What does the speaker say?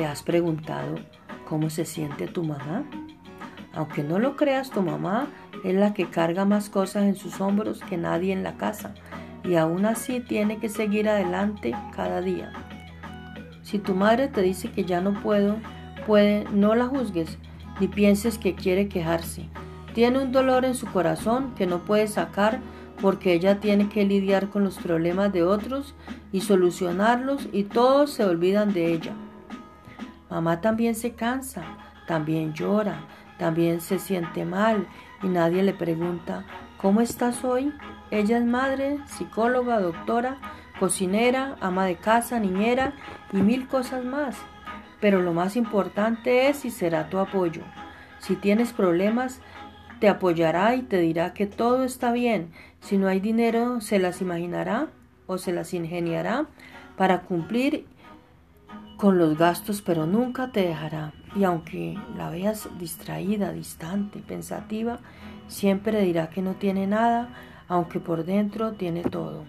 ¿Te has preguntado cómo se siente tu mamá? Aunque no lo creas, tu mamá es la que carga más cosas en sus hombros que nadie en la casa y aún así tiene que seguir adelante cada día. Si tu madre te dice que ya no puedo, puede, no la juzgues ni pienses que quiere quejarse. Tiene un dolor en su corazón que no puede sacar porque ella tiene que lidiar con los problemas de otros y solucionarlos y todos se olvidan de ella. Mamá también se cansa, también llora, también se siente mal y nadie le pregunta, ¿cómo estás hoy? Ella es madre, psicóloga, doctora, cocinera, ama de casa, niñera y mil cosas más. Pero lo más importante es y será tu apoyo. Si tienes problemas, te apoyará y te dirá que todo está bien. Si no hay dinero, se las imaginará o se las ingeniará para cumplir con los gastos, pero nunca te dejará. Y aunque la veas distraída, distante, pensativa, siempre dirá que no tiene nada, aunque por dentro tiene todo.